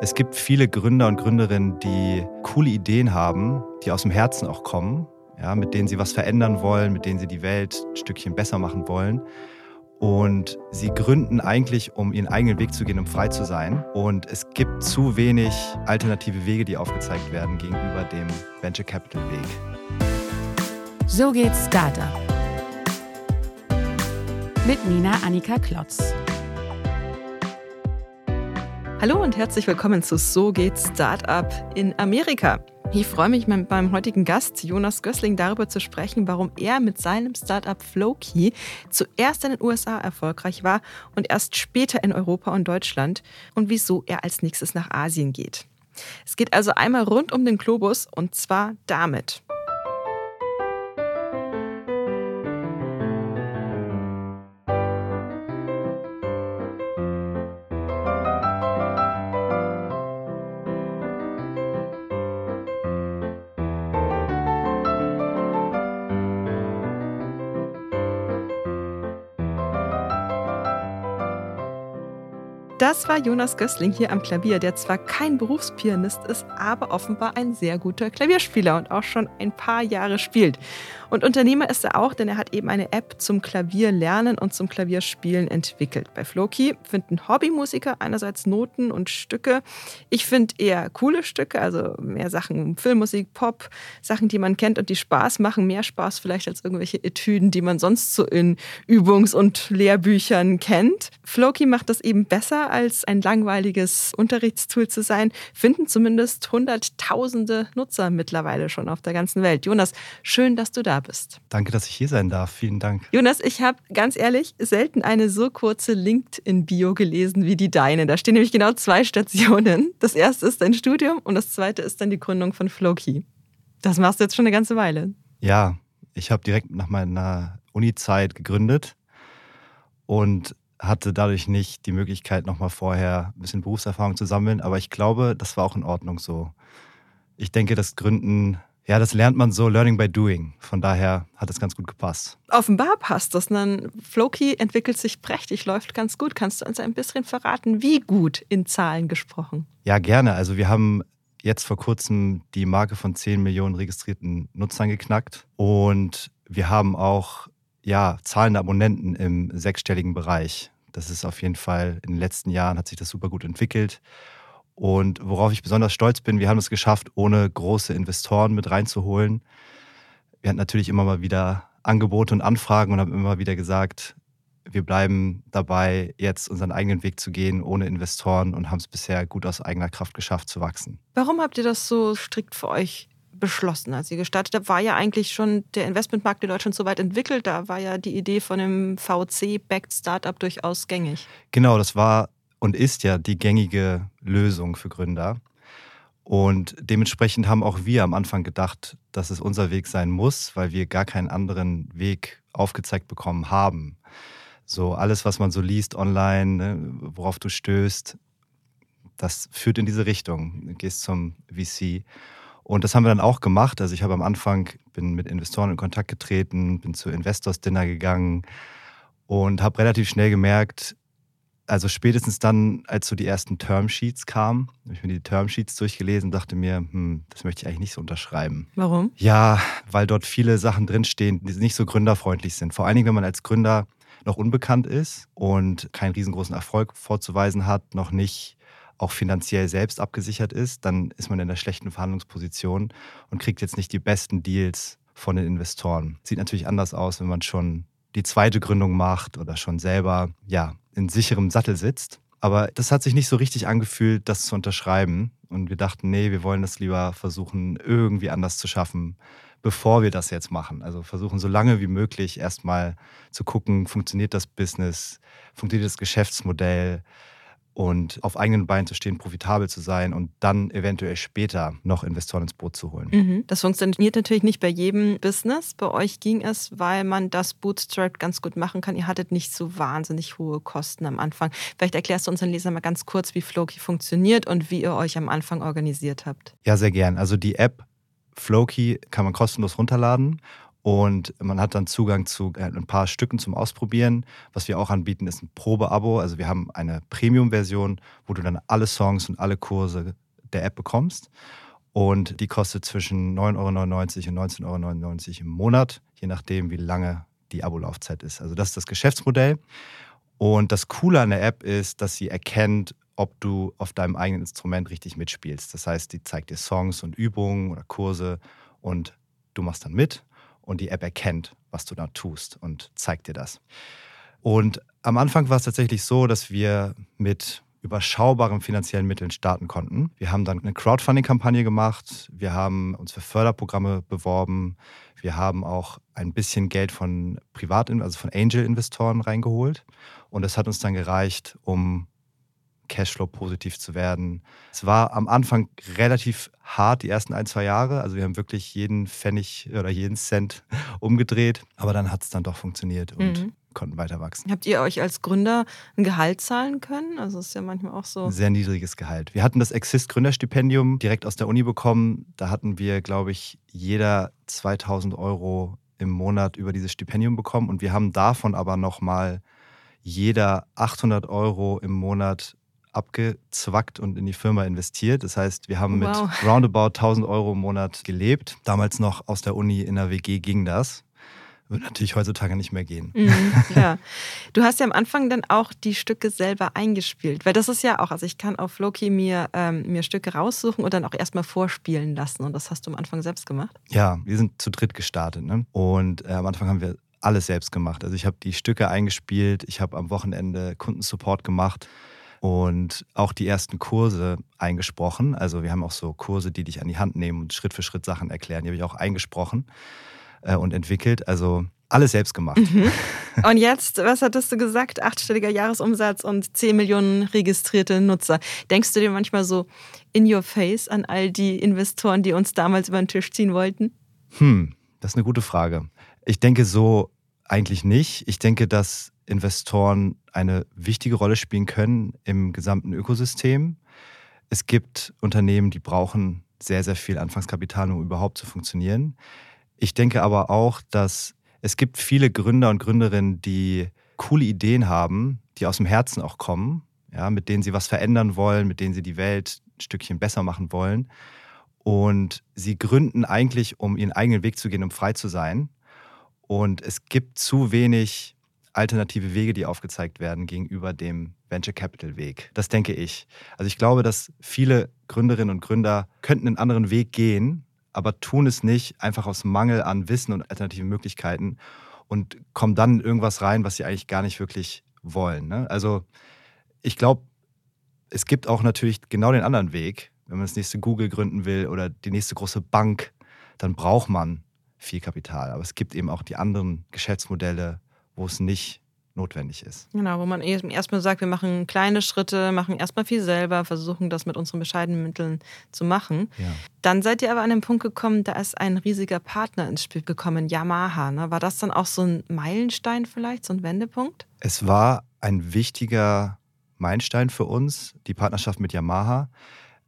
Es gibt viele Gründer und Gründerinnen, die coole Ideen haben, die aus dem Herzen auch kommen, ja, mit denen sie was verändern wollen, mit denen sie die Welt ein Stückchen besser machen wollen. Und sie gründen eigentlich, um ihren eigenen Weg zu gehen, um frei zu sein. Und es gibt zu wenig alternative Wege, die aufgezeigt werden gegenüber dem Venture Capital Weg. So geht Startup. Mit Nina Annika Klotz. Hallo und herzlich willkommen zu So geht Startup in Amerika. Ich freue mich mit meinem heutigen Gast Jonas Gößling darüber zu sprechen, warum er mit seinem Startup Flowkey zuerst in den USA erfolgreich war und erst später in Europa und Deutschland und wieso er als nächstes nach Asien geht. Es geht also einmal rund um den Globus und zwar damit. Das war Jonas Gößling hier am Klavier, der zwar kein Berufspianist ist, aber offenbar ein sehr guter Klavierspieler und auch schon ein paar Jahre spielt. Und Unternehmer ist er auch, denn er hat eben eine App zum Klavierlernen und zum Klavierspielen entwickelt. Bei Floki finden Hobbymusiker einerseits Noten und Stücke. Ich finde eher coole Stücke, also mehr Sachen Filmmusik, Pop, Sachen, die man kennt und die Spaß machen. Mehr Spaß vielleicht als irgendwelche Etüden, die man sonst so in Übungs- und Lehrbüchern kennt. Floki macht das eben besser als ein langweiliges Unterrichtstool zu sein, finden zumindest Hunderttausende Nutzer mittlerweile schon auf der ganzen Welt. Jonas, schön, dass du da bist. Danke, dass ich hier sein darf. Vielen Dank. Jonas, ich habe ganz ehrlich selten eine so kurze LinkedIn-Bio gelesen wie die deine. Da stehen nämlich genau zwei Stationen. Das erste ist dein Studium und das zweite ist dann die Gründung von Flowkey. Das machst du jetzt schon eine ganze Weile. Ja, ich habe direkt nach meiner Uni-Zeit gegründet und hatte dadurch nicht die Möglichkeit, nochmal vorher ein bisschen Berufserfahrung zu sammeln. Aber ich glaube, das war auch in Ordnung so. Ich denke, das Gründen ja, das lernt man so Learning by Doing. Von daher hat es ganz gut gepasst. Offenbar passt das. Dann Floki entwickelt sich prächtig, läuft ganz gut. Kannst du uns ein bisschen verraten, wie gut in Zahlen gesprochen? Ja, gerne. Also wir haben jetzt vor kurzem die Marke von 10 Millionen registrierten Nutzern geknackt und wir haben auch ja, zahlende Abonnenten im sechsstelligen Bereich. Das ist auf jeden Fall in den letzten Jahren hat sich das super gut entwickelt. Und worauf ich besonders stolz bin, wir haben es geschafft, ohne große Investoren mit reinzuholen. Wir hatten natürlich immer mal wieder Angebote und Anfragen und haben immer wieder gesagt, wir bleiben dabei, jetzt unseren eigenen Weg zu gehen, ohne Investoren und haben es bisher gut aus eigener Kraft geschafft zu wachsen. Warum habt ihr das so strikt für euch beschlossen, als ihr gestartet habt? War ja eigentlich schon der Investmentmarkt in Deutschland so weit entwickelt. Da war ja die Idee von einem VC-backed Startup durchaus gängig. Genau, das war und ist ja die gängige Lösung für Gründer. Und dementsprechend haben auch wir am Anfang gedacht, dass es unser Weg sein muss, weil wir gar keinen anderen Weg aufgezeigt bekommen haben. So alles, was man so liest online, ne, worauf du stößt, das führt in diese Richtung. Du gehst zum VC. Und das haben wir dann auch gemacht. Also ich habe am Anfang, bin mit Investoren in Kontakt getreten, bin zu Investors Dinner gegangen und habe relativ schnell gemerkt, also spätestens dann, als so die ersten Termsheets kamen, habe ich mir die Termsheets durchgelesen und dachte mir, hm, das möchte ich eigentlich nicht so unterschreiben. Warum? Ja, weil dort viele Sachen drinstehen, die nicht so gründerfreundlich sind. Vor allen Dingen, wenn man als Gründer noch unbekannt ist und keinen riesengroßen Erfolg vorzuweisen hat, noch nicht auch finanziell selbst abgesichert ist, dann ist man in einer schlechten Verhandlungsposition und kriegt jetzt nicht die besten Deals von den Investoren. Sieht natürlich anders aus, wenn man schon die zweite Gründung macht oder schon selber ja in sicherem Sattel sitzt. Aber das hat sich nicht so richtig angefühlt, das zu unterschreiben. Und wir dachten, nee, wir wollen das lieber versuchen, irgendwie anders zu schaffen, bevor wir das jetzt machen. Also versuchen so lange wie möglich erstmal zu gucken, funktioniert das Business, funktioniert das Geschäftsmodell, und auf eigenen Beinen zu stehen, profitabel zu sein und dann eventuell später noch Investoren ins Boot zu holen. Mhm. Das funktioniert natürlich nicht bei jedem Business. Bei euch ging es, weil man das Bootstrap ganz gut machen kann. Ihr hattet nicht so wahnsinnig hohe Kosten am Anfang. Vielleicht erklärst du unseren Lesern mal ganz kurz, wie Floki funktioniert und wie ihr euch am Anfang organisiert habt. Ja, sehr gern. Also die App Floki kann man kostenlos runterladen Und man hat dann Zugang zu äh, ein paar Stücken zum Ausprobieren. Was wir auch anbieten, ist ein Probeabo. Also wir haben eine Premium-Version, wo du dann alle Songs und alle Kurse der App bekommst. Und die kostet zwischen 9,99 Euro und 19,99 Euro im Monat, je nachdem, wie lange die Abo-Laufzeit ist. Also das ist das Geschäftsmodell. Und das Coole an der App ist, dass sie erkennt, ob du auf deinem eigenen Instrument richtig mitspielst. Das heißt, die zeigt dir Songs und Übungen oder Kurse und du machst dann mit und die App erkennt, was du da tust und zeigt dir das. Und am Anfang war es tatsächlich so, dass wir mit überschaubaren finanziellen Mitteln starten konnten. Wir haben dann eine Crowdfunding-Kampagne gemacht, wir haben uns für Förderprogramme beworben, wir haben auch ein bisschen Geld von Privat, also von Angel-Investoren reingeholt und das hat uns dann gereicht, um Cashflow positiv zu werden. Es war am Anfang relativ hart, die ersten ein, zwei Jahre. Also wir haben wirklich jeden Pfennig oder jeden Cent umgedreht. Aber dann hat es dann doch funktioniert und mhm. konnten weiter wachsen. Habt ihr euch als Gründer ein Gehalt zahlen können? Also ist ja manchmal auch so. Ein sehr niedriges Gehalt. Wir hatten das Exist Gründerstipendium direkt aus der Uni bekommen. Da hatten wir, glaube ich, jeder 2000 Euro im Monat über dieses Stipendium bekommen. Und wir haben davon aber nochmal jeder 800 Euro im Monat abgezwackt und in die Firma investiert. Das heißt, wir haben wow. mit roundabout 1000 Euro im Monat gelebt. Damals noch aus der Uni in der WG ging das. Würde natürlich heutzutage nicht mehr gehen. Mhm, ja. Du hast ja am Anfang dann auch die Stücke selber eingespielt. Weil das ist ja auch, also ich kann auf Loki mir, ähm, mir Stücke raussuchen und dann auch erstmal vorspielen lassen. Und das hast du am Anfang selbst gemacht? Ja, wir sind zu dritt gestartet. Ne? Und äh, am Anfang haben wir alles selbst gemacht. Also ich habe die Stücke eingespielt, ich habe am Wochenende Kundensupport gemacht und auch die ersten Kurse eingesprochen. Also wir haben auch so Kurse, die dich an die Hand nehmen und Schritt für Schritt Sachen erklären. Die habe ich auch eingesprochen äh, und entwickelt. Also alles selbst gemacht. Mhm. Und jetzt, was hattest du gesagt? Achtstelliger Jahresumsatz und 10 Millionen registrierte Nutzer. Denkst du dir manchmal so in your face an all die Investoren, die uns damals über den Tisch ziehen wollten? Hm, das ist eine gute Frage. Ich denke so eigentlich nicht. Ich denke, dass Investoren eine wichtige Rolle spielen können im gesamten Ökosystem. Es gibt Unternehmen, die brauchen sehr, sehr viel Anfangskapital, um überhaupt zu funktionieren. Ich denke aber auch, dass es gibt viele Gründer und Gründerinnen, die coole Ideen haben, die aus dem Herzen auch kommen, ja, mit denen sie was verändern wollen, mit denen sie die Welt ein Stückchen besser machen wollen. Und sie gründen eigentlich, um ihren eigenen Weg zu gehen, um frei zu sein. Und es gibt zu wenig alternative Wege, die aufgezeigt werden gegenüber dem Venture Capital Weg. Das denke ich. Also ich glaube, dass viele Gründerinnen und Gründer könnten einen anderen Weg gehen, aber tun es nicht einfach aus Mangel an Wissen und alternativen Möglichkeiten und kommen dann in irgendwas rein, was sie eigentlich gar nicht wirklich wollen. Ne? Also ich glaube, es gibt auch natürlich genau den anderen Weg. Wenn man das nächste Google gründen will oder die nächste große Bank, dann braucht man viel Kapital. Aber es gibt eben auch die anderen Geschäftsmodelle, wo es nicht notwendig ist. Genau, wo man erstmal sagt, wir machen kleine Schritte, machen erstmal viel selber, versuchen das mit unseren bescheidenen Mitteln zu machen. Ja. Dann seid ihr aber an den Punkt gekommen, da ist ein riesiger Partner ins Spiel gekommen, Yamaha. Ne? War das dann auch so ein Meilenstein vielleicht, so ein Wendepunkt? Es war ein wichtiger Meilenstein für uns, die Partnerschaft mit Yamaha.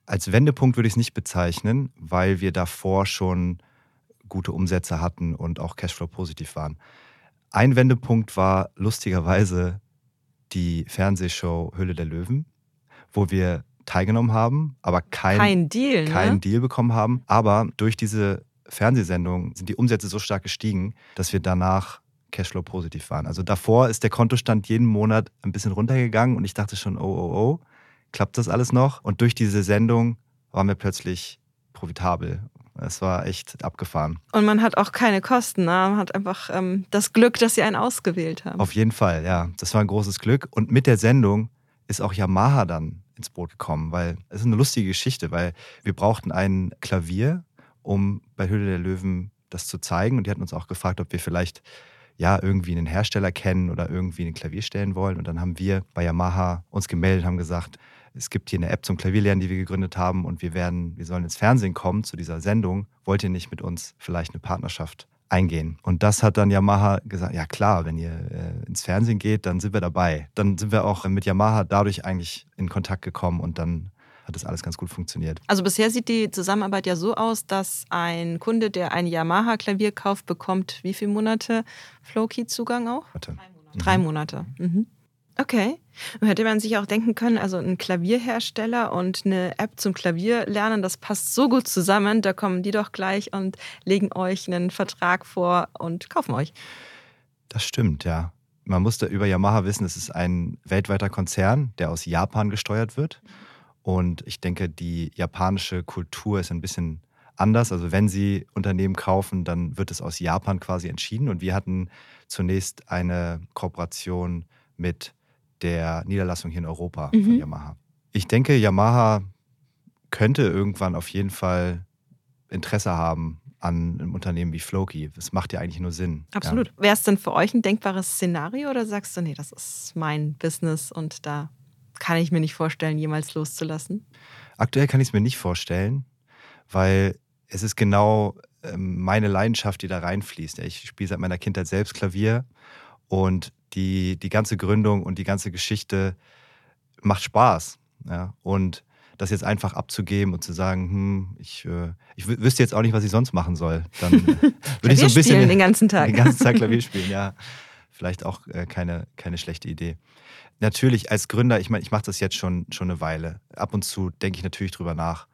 Als Wendepunkt würde ich es nicht bezeichnen, weil wir davor schon gute Umsätze hatten und auch Cashflow positiv waren. Ein Wendepunkt war lustigerweise die Fernsehshow Hülle der Löwen, wo wir teilgenommen haben, aber kein, kein Deal, ne? keinen Deal bekommen haben. Aber durch diese Fernsehsendung sind die Umsätze so stark gestiegen, dass wir danach Cashflow positiv waren. Also davor ist der Kontostand jeden Monat ein bisschen runtergegangen und ich dachte schon, oh, oh, oh, klappt das alles noch? Und durch diese Sendung waren wir plötzlich profitabel es war echt abgefahren. Und man hat auch keine Kosten. Ne? Man hat einfach ähm, das Glück, dass sie einen ausgewählt haben. Auf jeden Fall, ja. Das war ein großes Glück. Und mit der Sendung ist auch Yamaha dann ins Boot gekommen, weil es ist eine lustige Geschichte, weil wir brauchten ein Klavier, um bei Höhle der Löwen das zu zeigen. Und die hatten uns auch gefragt, ob wir vielleicht ja irgendwie einen Hersteller kennen oder irgendwie ein Klavier stellen wollen. Und dann haben wir bei Yamaha uns gemeldet, haben gesagt, es gibt hier eine App zum Klavierlernen, die wir gegründet haben und wir werden, wir sollen ins Fernsehen kommen zu dieser Sendung. Wollt ihr nicht mit uns vielleicht eine Partnerschaft eingehen? Und das hat dann Yamaha gesagt, ja klar, wenn ihr äh, ins Fernsehen geht, dann sind wir dabei. Dann sind wir auch mit Yamaha dadurch eigentlich in Kontakt gekommen und dann hat das alles ganz gut funktioniert. Also bisher sieht die Zusammenarbeit ja so aus, dass ein Kunde, der ein Yamaha-Klavier kauft, bekommt wie viele Monate Flowkey-Zugang auch? Warte. Drei Monate. Mhm. Okay. Hätte man sich auch denken können, also ein Klavierhersteller und eine App zum Klavier lernen, das passt so gut zusammen, da kommen die doch gleich und legen euch einen Vertrag vor und kaufen euch. Das stimmt, ja. Man muss da über Yamaha wissen, es ist ein weltweiter Konzern, der aus Japan gesteuert wird. Und ich denke, die japanische Kultur ist ein bisschen anders. Also wenn Sie Unternehmen kaufen, dann wird es aus Japan quasi entschieden. Und wir hatten zunächst eine Kooperation mit der Niederlassung hier in Europa mhm. von Yamaha. Ich denke, Yamaha könnte irgendwann auf jeden Fall Interesse haben an einem Unternehmen wie Floki. Das macht ja eigentlich nur Sinn. Absolut. Ja. Wäre es denn für euch ein denkbares Szenario oder sagst du, nee, das ist mein Business und da kann ich mir nicht vorstellen, jemals loszulassen? Aktuell kann ich es mir nicht vorstellen, weil es ist genau ähm, meine Leidenschaft, die da reinfließt. Ich spiele seit meiner Kindheit selbst Klavier und die, die ganze Gründung und die ganze Geschichte macht Spaß. Ja? Und das jetzt einfach abzugeben und zu sagen, hm, ich, äh, ich wüsste jetzt auch nicht, was ich sonst machen soll. Dann äh, würde ich so ein bisschen den ganzen Tag. Den ganzen Tag Klavier spielen, ja. Vielleicht auch äh, keine, keine schlechte Idee. Natürlich, als Gründer, ich meine, ich mache das jetzt schon, schon eine Weile. Ab und zu denke ich natürlich drüber nach.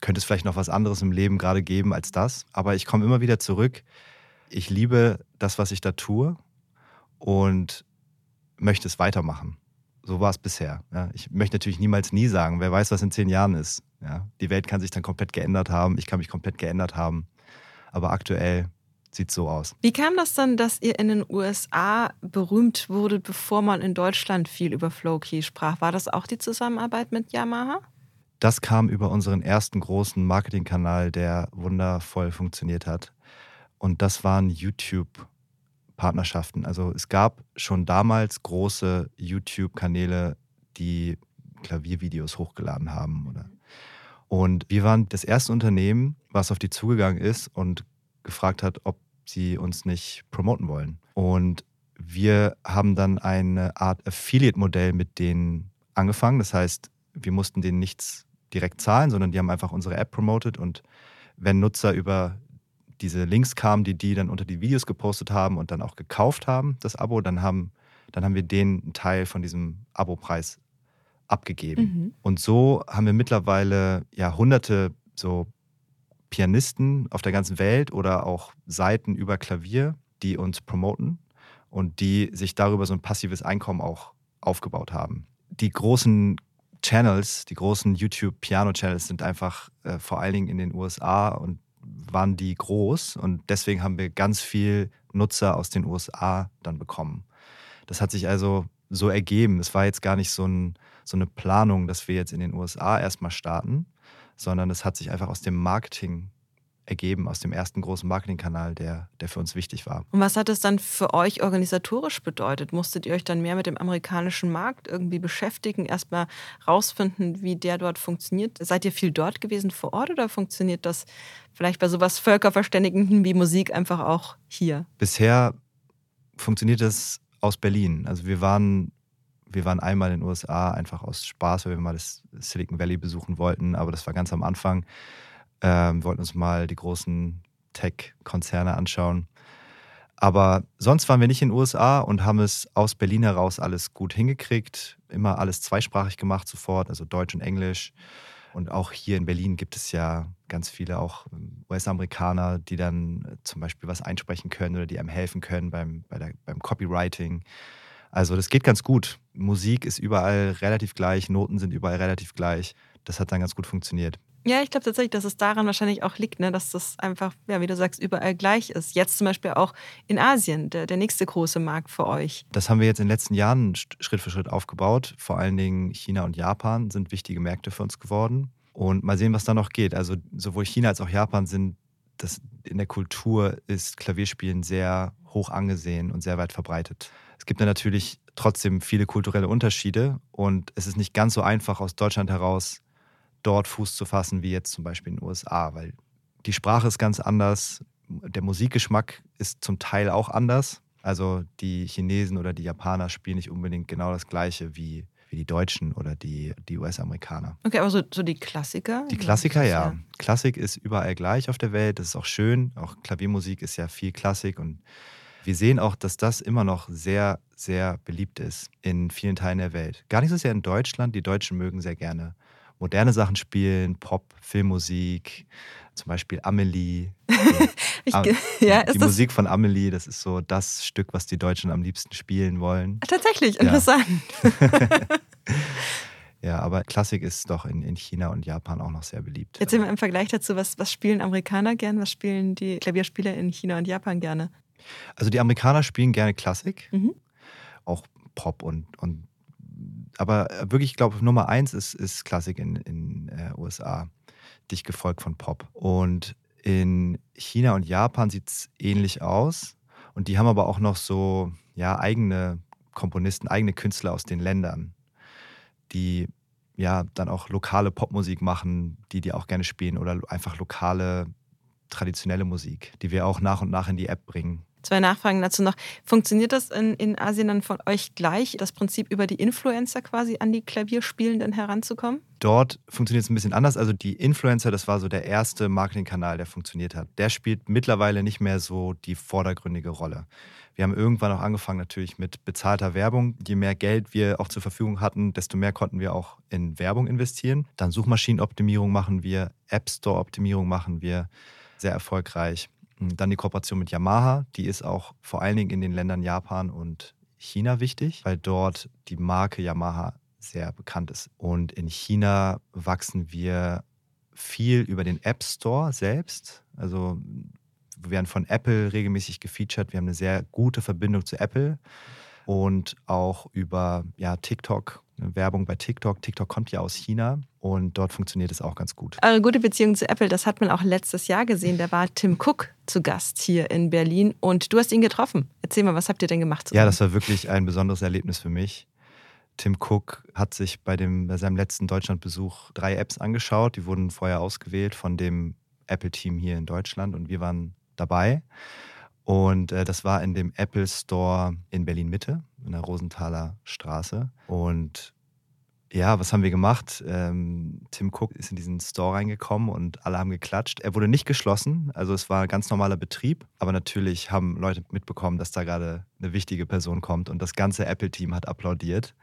Könnte es vielleicht noch was anderes im Leben gerade geben als das? Aber ich komme immer wieder zurück. Ich liebe das, was ich da tue und möchte es weitermachen. So war es bisher. Ja. Ich möchte natürlich niemals nie sagen, wer weiß, was in zehn Jahren ist. Ja. Die Welt kann sich dann komplett geändert haben, ich kann mich komplett geändert haben. Aber aktuell sieht es so aus. Wie kam das dann, dass ihr in den USA berühmt wurdet, bevor man in Deutschland viel über Flowkey sprach? War das auch die Zusammenarbeit mit Yamaha? Das kam über unseren ersten großen Marketingkanal, der wundervoll funktioniert hat. Und das waren YouTube Partnerschaften. Also es gab schon damals große YouTube-Kanäle, die Klaviervideos hochgeladen haben. Oder? Und wir waren das erste Unternehmen, was auf die zugegangen ist und gefragt hat, ob sie uns nicht promoten wollen. Und wir haben dann eine Art Affiliate-Modell mit denen angefangen. Das heißt, wir mussten denen nichts direkt zahlen, sondern die haben einfach unsere App promotet und wenn Nutzer über diese Links kamen, die die dann unter die Videos gepostet haben und dann auch gekauft haben, das Abo, dann haben, dann haben wir denen einen Teil von diesem Abo-Preis abgegeben. Mhm. Und so haben wir mittlerweile ja hunderte so Pianisten auf der ganzen Welt oder auch Seiten über Klavier, die uns promoten und die sich darüber so ein passives Einkommen auch aufgebaut haben. Die großen Channels, die großen YouTube-Piano-Channels sind einfach äh, vor allen Dingen in den USA und waren die groß und deswegen haben wir ganz viel Nutzer aus den USA dann bekommen. Das hat sich also so ergeben. Es war jetzt gar nicht so, ein, so eine Planung, dass wir jetzt in den USA erstmal starten, sondern es hat sich einfach aus dem Marketing ergeben aus dem ersten großen Marketingkanal, der, der für uns wichtig war. Und was hat es dann für euch organisatorisch bedeutet? Musstet ihr euch dann mehr mit dem amerikanischen Markt irgendwie beschäftigen, erstmal rausfinden, wie der dort funktioniert? Seid ihr viel dort gewesen vor Ort oder funktioniert das vielleicht bei sowas Völkerverständigenden wie Musik einfach auch hier? Bisher funktioniert das aus Berlin. Also wir waren wir waren einmal in den USA einfach aus Spaß, weil wir mal das Silicon Valley besuchen wollten, aber das war ganz am Anfang. Ähm, wollten uns mal die großen Tech-Konzerne anschauen. Aber sonst waren wir nicht in den USA und haben es aus Berlin heraus alles gut hingekriegt. Immer alles zweisprachig gemacht sofort, also Deutsch und Englisch. Und auch hier in Berlin gibt es ja ganz viele auch ähm, US-Amerikaner, die dann äh, zum Beispiel was einsprechen können oder die einem helfen können beim, der, beim Copywriting. Also das geht ganz gut. Musik ist überall relativ gleich, Noten sind überall relativ gleich. Das hat dann ganz gut funktioniert. Ja, ich glaube tatsächlich, dass es daran wahrscheinlich auch liegt, ne, dass das einfach, ja, wie du sagst, überall gleich ist. Jetzt zum Beispiel auch in Asien, der, der nächste große Markt für euch. Das haben wir jetzt in den letzten Jahren Schritt für Schritt aufgebaut. Vor allen Dingen China und Japan sind wichtige Märkte für uns geworden. Und mal sehen, was da noch geht. Also sowohl China als auch Japan sind, das, in der Kultur ist Klavierspielen sehr hoch angesehen und sehr weit verbreitet. Es gibt natürlich trotzdem viele kulturelle Unterschiede und es ist nicht ganz so einfach aus Deutschland heraus dort Fuß zu fassen wie jetzt zum Beispiel in den USA, weil die Sprache ist ganz anders, der Musikgeschmack ist zum Teil auch anders. Also die Chinesen oder die Japaner spielen nicht unbedingt genau das gleiche wie, wie die Deutschen oder die, die US-Amerikaner. Okay, aber so, so die Klassiker? Die Klassiker, ja. Klassik ist überall gleich auf der Welt. Das ist auch schön. Auch Klaviermusik ist ja viel Klassik. Und wir sehen auch, dass das immer noch sehr, sehr beliebt ist in vielen Teilen der Welt. Gar nicht so sehr in Deutschland. Die Deutschen mögen sehr gerne moderne Sachen spielen, Pop, Filmmusik, zum Beispiel Amelie. ich, ja, die Musik von Amelie, das ist so das Stück, was die Deutschen am liebsten spielen wollen. Tatsächlich, interessant. Ja. ja, aber Klassik ist doch in, in China und Japan auch noch sehr beliebt. Jetzt sind wir im Vergleich dazu, was, was spielen Amerikaner gern, was spielen die Klavierspieler in China und Japan gerne? Also die Amerikaner spielen gerne Klassik, mhm. auch Pop und, und aber wirklich, ich glaube, Nummer eins ist, ist Klassik in den äh, USA dicht gefolgt von Pop. Und in China und Japan sieht es ähnlich aus. Und die haben aber auch noch so ja, eigene Komponisten, eigene Künstler aus den Ländern, die ja dann auch lokale Popmusik machen, die die auch gerne spielen oder einfach lokale traditionelle Musik, die wir auch nach und nach in die App bringen. Zwei Nachfragen dazu noch. Funktioniert das in, in Asien dann von euch gleich, das Prinzip über die Influencer quasi an die Klavierspielenden heranzukommen? Dort funktioniert es ein bisschen anders. Also die Influencer, das war so der erste Marketingkanal, der funktioniert hat. Der spielt mittlerweile nicht mehr so die vordergründige Rolle. Wir haben irgendwann auch angefangen natürlich mit bezahlter Werbung. Je mehr Geld wir auch zur Verfügung hatten, desto mehr konnten wir auch in Werbung investieren. Dann Suchmaschinenoptimierung machen wir, App Store Optimierung machen wir, sehr erfolgreich. Hm, dann die Kooperation mit Yamaha, die ist auch vor allen Dingen in den Ländern Japan und China wichtig, weil dort die Marke Yamaha sehr bekannt ist. Und in China wachsen wir viel über den App Store selbst. Also wir werden von Apple regelmäßig gefeatured. Wir haben eine sehr gute Verbindung zu Apple und auch über ja, TikTok, Werbung bei TikTok. TikTok kommt ja aus China und dort funktioniert es auch ganz gut. Eure gute Beziehung zu Apple, das hat man auch letztes Jahr gesehen. Da war Tim Cook zu Gast hier in Berlin und du hast ihn getroffen. Erzähl mal, was habt ihr denn gemacht? Zusammen? Ja, das war wirklich ein besonderes Erlebnis für mich. Tim Cook hat sich bei, dem, bei seinem letzten Deutschlandbesuch drei Apps angeschaut. Die wurden vorher ausgewählt von dem Apple-Team hier in Deutschland und wir waren dabei. Und äh, das war in dem Apple Store in Berlin Mitte, in der Rosenthaler Straße. Und ja, was haben wir gemacht? Ähm, Tim Cook ist in diesen Store reingekommen und alle haben geklatscht. Er wurde nicht geschlossen, also es war ein ganz normaler Betrieb. Aber natürlich haben Leute mitbekommen, dass da gerade eine wichtige Person kommt und das ganze Apple-Team hat applaudiert.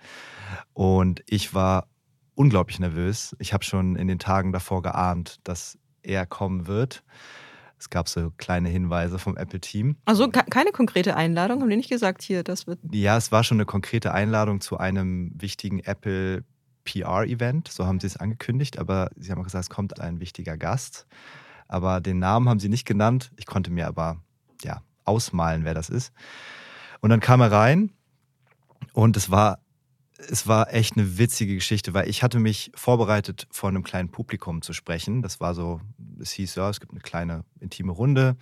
Und ich war unglaublich nervös. Ich habe schon in den Tagen davor geahnt, dass er kommen wird. Es gab so kleine Hinweise vom Apple-Team. Also keine konkrete Einladung, haben die nicht gesagt, hier, das wird. Ja, es war schon eine konkrete Einladung zu einem wichtigen Apple PR-Event, so haben sie es angekündigt, aber sie haben auch gesagt, es kommt ein wichtiger Gast. Aber den Namen haben sie nicht genannt. Ich konnte mir aber ja ausmalen, wer das ist. Und dann kam er rein und es war es war echt eine witzige Geschichte, weil ich hatte mich vorbereitet, vor einem kleinen Publikum zu sprechen. Das war so, es hieß ja, es gibt eine kleine intime Runde.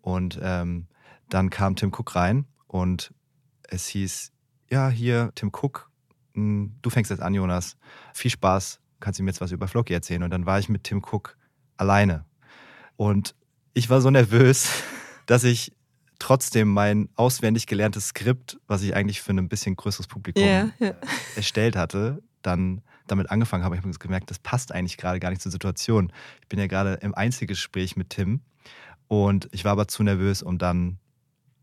Und ähm, dann kam Tim Cook rein und es hieß, ja, hier, Tim Cook, hm, du fängst jetzt an, Jonas. Viel Spaß, kannst du mir jetzt was über Floki erzählen. Und dann war ich mit Tim Cook alleine. Und ich war so nervös, dass ich trotzdem mein auswendig gelerntes Skript, was ich eigentlich für ein bisschen größeres Publikum yeah, yeah. erstellt hatte, dann damit angefangen habe. Ich habe gemerkt, das passt eigentlich gerade gar nicht zur Situation. Ich bin ja gerade im Einzelgespräch mit Tim und ich war aber zu nervös, um dann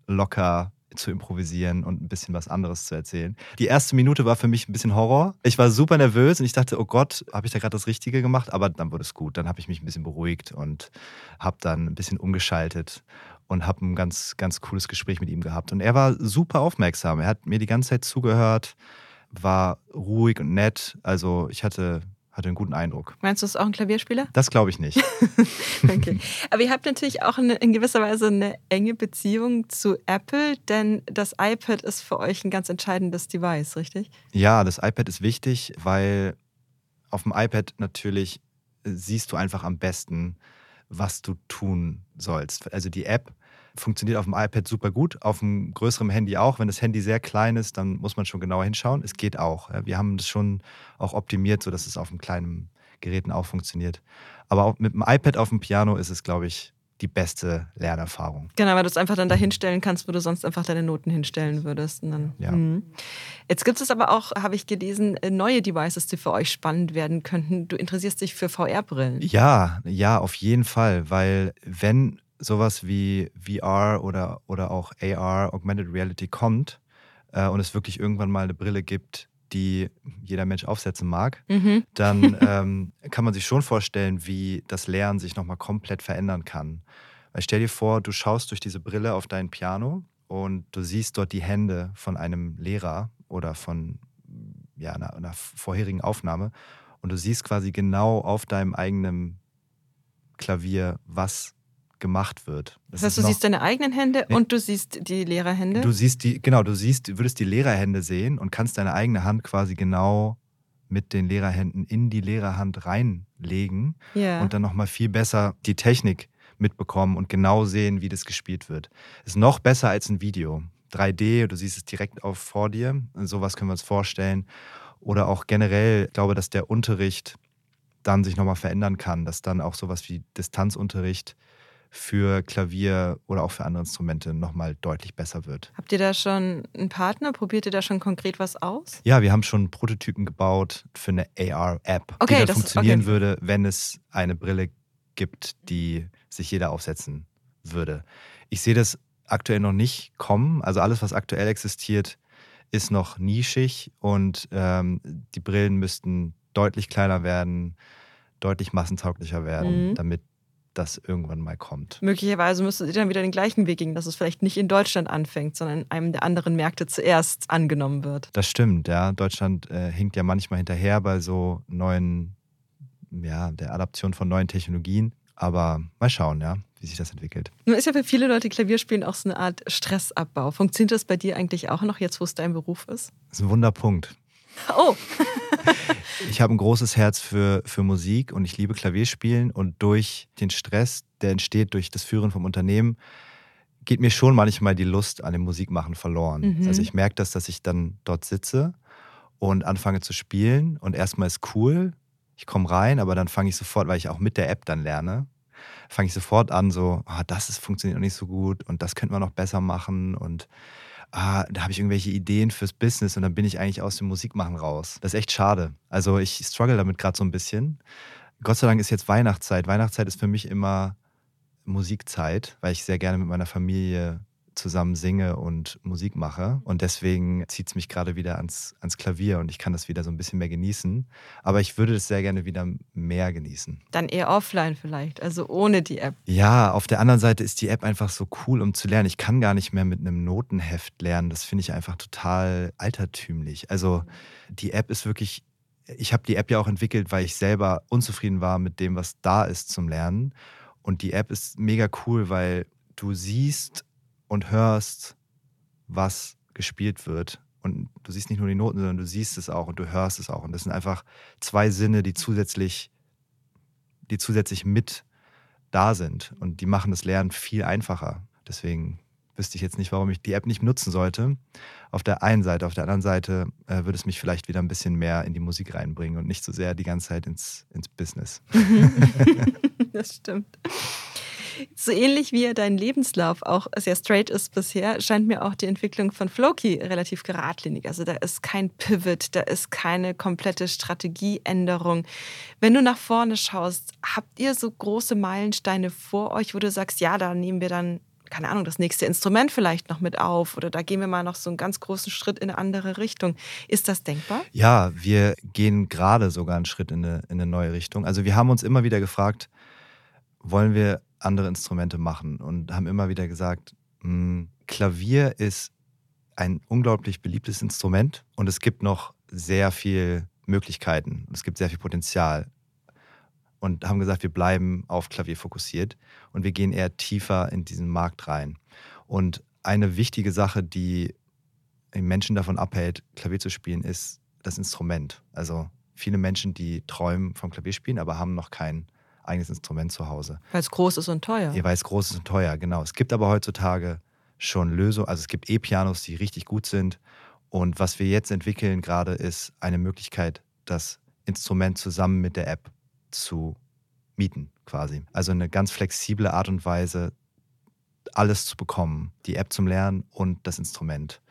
locker zu improvisieren und ein bisschen was anderes zu erzählen. Die erste Minute war für mich ein bisschen Horror. Ich war super nervös und ich dachte, oh Gott, habe ich da gerade das Richtige gemacht? Aber dann wurde es gut. Dann habe ich mich ein bisschen beruhigt und habe dann ein bisschen umgeschaltet und habe ein ganz, ganz cooles Gespräch mit ihm gehabt. Und er war super aufmerksam. Er hat mir die ganze Zeit zugehört, war ruhig und nett. Also ich hatte, hatte einen guten Eindruck. Meinst du, es ist auch ein Klavierspieler? Das glaube ich nicht. okay. Aber ihr habt natürlich auch eine, in gewisser Weise eine enge Beziehung zu Apple, denn das iPad ist für euch ein ganz entscheidendes Device, richtig? Ja, das iPad ist wichtig, weil auf dem iPad natürlich siehst du einfach am besten, was du tun sollst. Also die App funktioniert auf dem iPad super gut, auf einem größeren Handy auch. Wenn das Handy sehr klein ist, dann muss man schon genauer hinschauen. Es geht auch. Wir haben das schon auch optimiert, sodass es auf einem kleinen Geräten auch funktioniert. Aber mit dem iPad auf dem Piano ist es, glaube ich, die beste Lernerfahrung. Genau, weil du es einfach dann da hinstellen kannst, wo du sonst einfach deine Noten hinstellen würdest. Dann, ja. Hm. Jetzt gibt es aber auch, habe ich gelesen, äh, neue Devices, die für euch spannend werden könnten. Du interessierst dich für VR-Brillen. Ja, ja, auf jeden Fall, weil wenn sowas wie VR oder, oder auch AR, Augmented Reality kommt äh, und es wirklich irgendwann mal eine Brille gibt, die jeder Mensch aufsetzen mag, mhm. dann ähm, kann man sich schon vorstellen, wie das Lernen sich nochmal komplett verändern kann. Weil stell dir vor, du schaust durch diese Brille auf dein Piano und du siehst dort die Hände von einem Lehrer oder von ja, einer, einer vorherigen Aufnahme und du siehst quasi genau auf deinem eigenen Klavier, was gemacht wird. Das, das heißt, du siehst deine eigenen Hände nee, und du siehst die Lehrerhände? Du siehst die, genau, du siehst, würdest die Lehrerhände sehen und kannst deine eigene Hand quasi genau mit den Lehrerhänden in die Lehrerhand reinlegen yeah. und dann nochmal viel besser die Technik mitbekommen und genau sehen, wie das gespielt wird. Ist noch besser als ein Video. 3D, du siehst es direkt auf vor dir. Sowas können wir uns vorstellen. Oder auch generell, ich glaube, dass der Unterricht dann sich nochmal verändern kann, dass dann auch sowas wie Distanzunterricht für Klavier oder auch für andere Instrumente nochmal deutlich besser wird. Habt ihr da schon einen Partner? Probiert ihr da schon konkret was aus? Ja, wir haben schon Prototypen gebaut für eine AR-App, okay, die dann das, funktionieren okay. würde, wenn es eine Brille gibt, die sich jeder aufsetzen würde. Ich sehe das aktuell noch nicht kommen. Also alles, was aktuell existiert, ist noch nischig und ähm, die Brillen müssten deutlich kleiner werden, deutlich massentauglicher werden, mhm. damit das irgendwann mal kommt. Möglicherweise müsstet ihr dann wieder den gleichen Weg gehen, dass es vielleicht nicht in Deutschland anfängt, sondern in einem der anderen Märkte zuerst angenommen wird. Das stimmt, ja. Deutschland äh, hinkt ja manchmal hinterher bei so neuen, ja, der Adaption von neuen Technologien. Aber mal schauen, ja, wie sich das entwickelt. Nun ist ja für viele Leute Klavierspielen auch so eine Art Stressabbau. Funktioniert das bei dir eigentlich auch noch jetzt, wo es dein Beruf ist? Das ist ein Wunderpunkt. Oh. ich habe ein großes Herz für, für Musik und ich liebe Klavierspielen und durch den Stress, der entsteht durch das Führen vom Unternehmen, geht mir schon manchmal die Lust an dem Musikmachen verloren. Mhm. Also ich merke das, dass ich dann dort sitze und anfange zu spielen und erstmal ist cool, ich komme rein, aber dann fange ich sofort, weil ich auch mit der App dann lerne, fange ich sofort an, so, ah, das ist, funktioniert noch nicht so gut und das könnte man noch besser machen und ah, da habe ich irgendwelche Ideen fürs Business und dann bin ich eigentlich aus dem Musikmachen raus. Das ist echt schade. Also ich struggle damit gerade so ein bisschen. Gott sei Dank ist jetzt Weihnachtszeit. Weihnachtszeit ist für mich immer Musikzeit, weil ich sehr gerne mit meiner Familie zusammen singe und Musik mache. Und deswegen zieht es mich gerade wieder ans, ans Klavier und ich kann das wieder so ein bisschen mehr genießen. Aber ich würde das sehr gerne wieder mehr genießen. Dann eher offline vielleicht, also ohne die App. Ja, auf der anderen Seite ist die App einfach so cool, um zu lernen. Ich kann gar nicht mehr mit einem Notenheft lernen. Das finde ich einfach total altertümlich. Also die App ist wirklich ich habe die App ja auch entwickelt, weil ich selber unzufrieden war mit dem, was da ist zum Lernen. Und die App ist mega cool, weil du siehst und hörst, was gespielt wird. Und du siehst nicht nur die Noten, sondern du siehst es auch und du hörst es auch. Und das sind einfach zwei Sinne, die zusätzlich, die zusätzlich mit da sind. Und die machen das Lernen viel einfacher. Deswegen wüsste ich jetzt nicht, warum ich die App nicht nutzen sollte. Auf der einen Seite, auf der anderen Seite äh, würde es mich vielleicht wieder ein bisschen mehr in die Musik reinbringen und nicht so sehr die ganze Zeit ins, ins Business. das stimmt. So ähnlich wie dein Lebenslauf auch sehr straight ist bisher, scheint mir auch die Entwicklung von Floki relativ geradlinig. Also da ist kein Pivot, da ist keine komplette Strategieänderung. Wenn du nach vorne schaust, habt ihr so große Meilensteine vor euch, wo du sagst, ja, da nehmen wir dann keine Ahnung, das nächste Instrument vielleicht noch mit auf oder da gehen wir mal noch so einen ganz großen Schritt in eine andere Richtung. Ist das denkbar? Ja, wir gehen gerade sogar einen Schritt in eine, in eine neue Richtung. Also wir haben uns immer wieder gefragt, wollen wir andere Instrumente machen und haben immer wieder gesagt, mh, hm, Klavier ist ein unglaublich beliebtes Instrument und es gibt noch sehr viel Möglichkeiten. Es gibt sehr viel Potenzial. Und haben gesagt, wir bleiben auf Klavier fokussiert und wir gehen eher tiefer in diesen Markt rein. Und eine wichtige Sache, die Menschen davon abhält, Klavier zu spielen, ist das Instrument. Also viele Menschen, die träumen vom Klavierspielen, aber haben noch kein eigenes Instrument zu Hause. Weil es groß ist und teuer. Ja, weil es groß ist und teuer, genau. Es gibt aber heutzutage schon Lösungen, also es gibt E-Pianos, die richtig gut sind. Und was wir jetzt entwickeln gerade, ist eine Möglichkeit, das Instrument zusammen mit der App zu mieten quasi. Also eine ganz flexible Art und Weise, alles zu bekommen. Die App zum Lernen und das Instrument.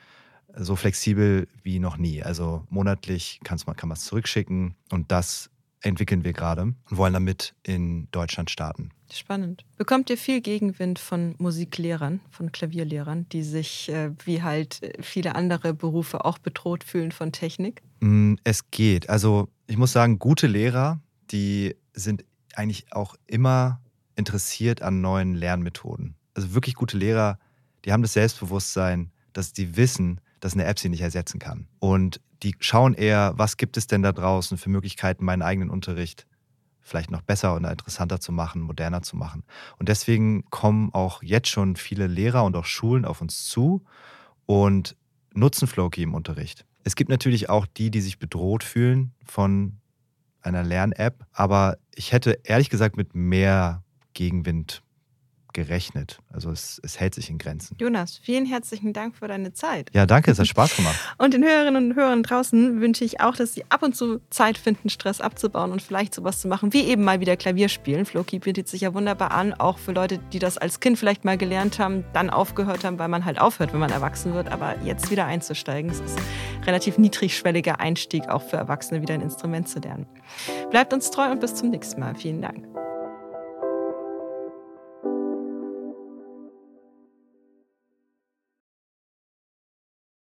So flexibel wie noch nie. Also monatlich kann man es zurückschicken und das entwickeln wir gerade und wollen damit in Deutschland starten. Spannend. Bekommt ihr viel Gegenwind von Musiklehrern, von Klavierlehrern, die sich äh, wie halt viele andere Berufe auch bedroht fühlen von Technik? Mm, es geht. Also ich muss sagen, gute Lehrer, die sind eigentlich auch immer interessiert an neuen Lernmethoden. Also wirklich gute Lehrer, die haben das Selbstbewusstsein, dass die wissen, dass eine App sie nicht ersetzen kann. Und die schauen eher, was gibt es denn da draußen für Möglichkeiten, meinen eigenen Unterricht vielleicht noch besser und interessanter zu machen, moderner zu machen. Und deswegen kommen auch jetzt schon viele Lehrer und auch Schulen auf uns zu und nutzen Flowkey im Unterricht. Es gibt natürlich auch die, die sich bedroht fühlen von einer Lern-App, aber ich hätte ehrlich gesagt mit mehr Gegenwind gerechnet. Also es, es, hält sich in Grenzen. Jonas, vielen herzlichen Dank für deine Zeit. Ja, danke, es hat Spaß gemacht. und den Hörerinnen und Hörern draußen wünsche ich auch, dass sie ab und zu Zeit finden, Stress abzubauen und vielleicht sowas zu machen, wie eben mal wieder Klavier spielen. Flowkey bietet sich ja wunderbar an, auch für Leute, die das als Kind vielleicht mal gelernt haben, dann aufgehört haben, weil man halt aufhört, wenn man erwachsen wird, aber jetzt wieder einzusteigen. Es ist ein relativ niedrigschwelliger Einstieg auch für Erwachsene, wieder ein Instrument zu lernen. Bleibt uns treu und bis zum nächsten Mal. Vielen Dank.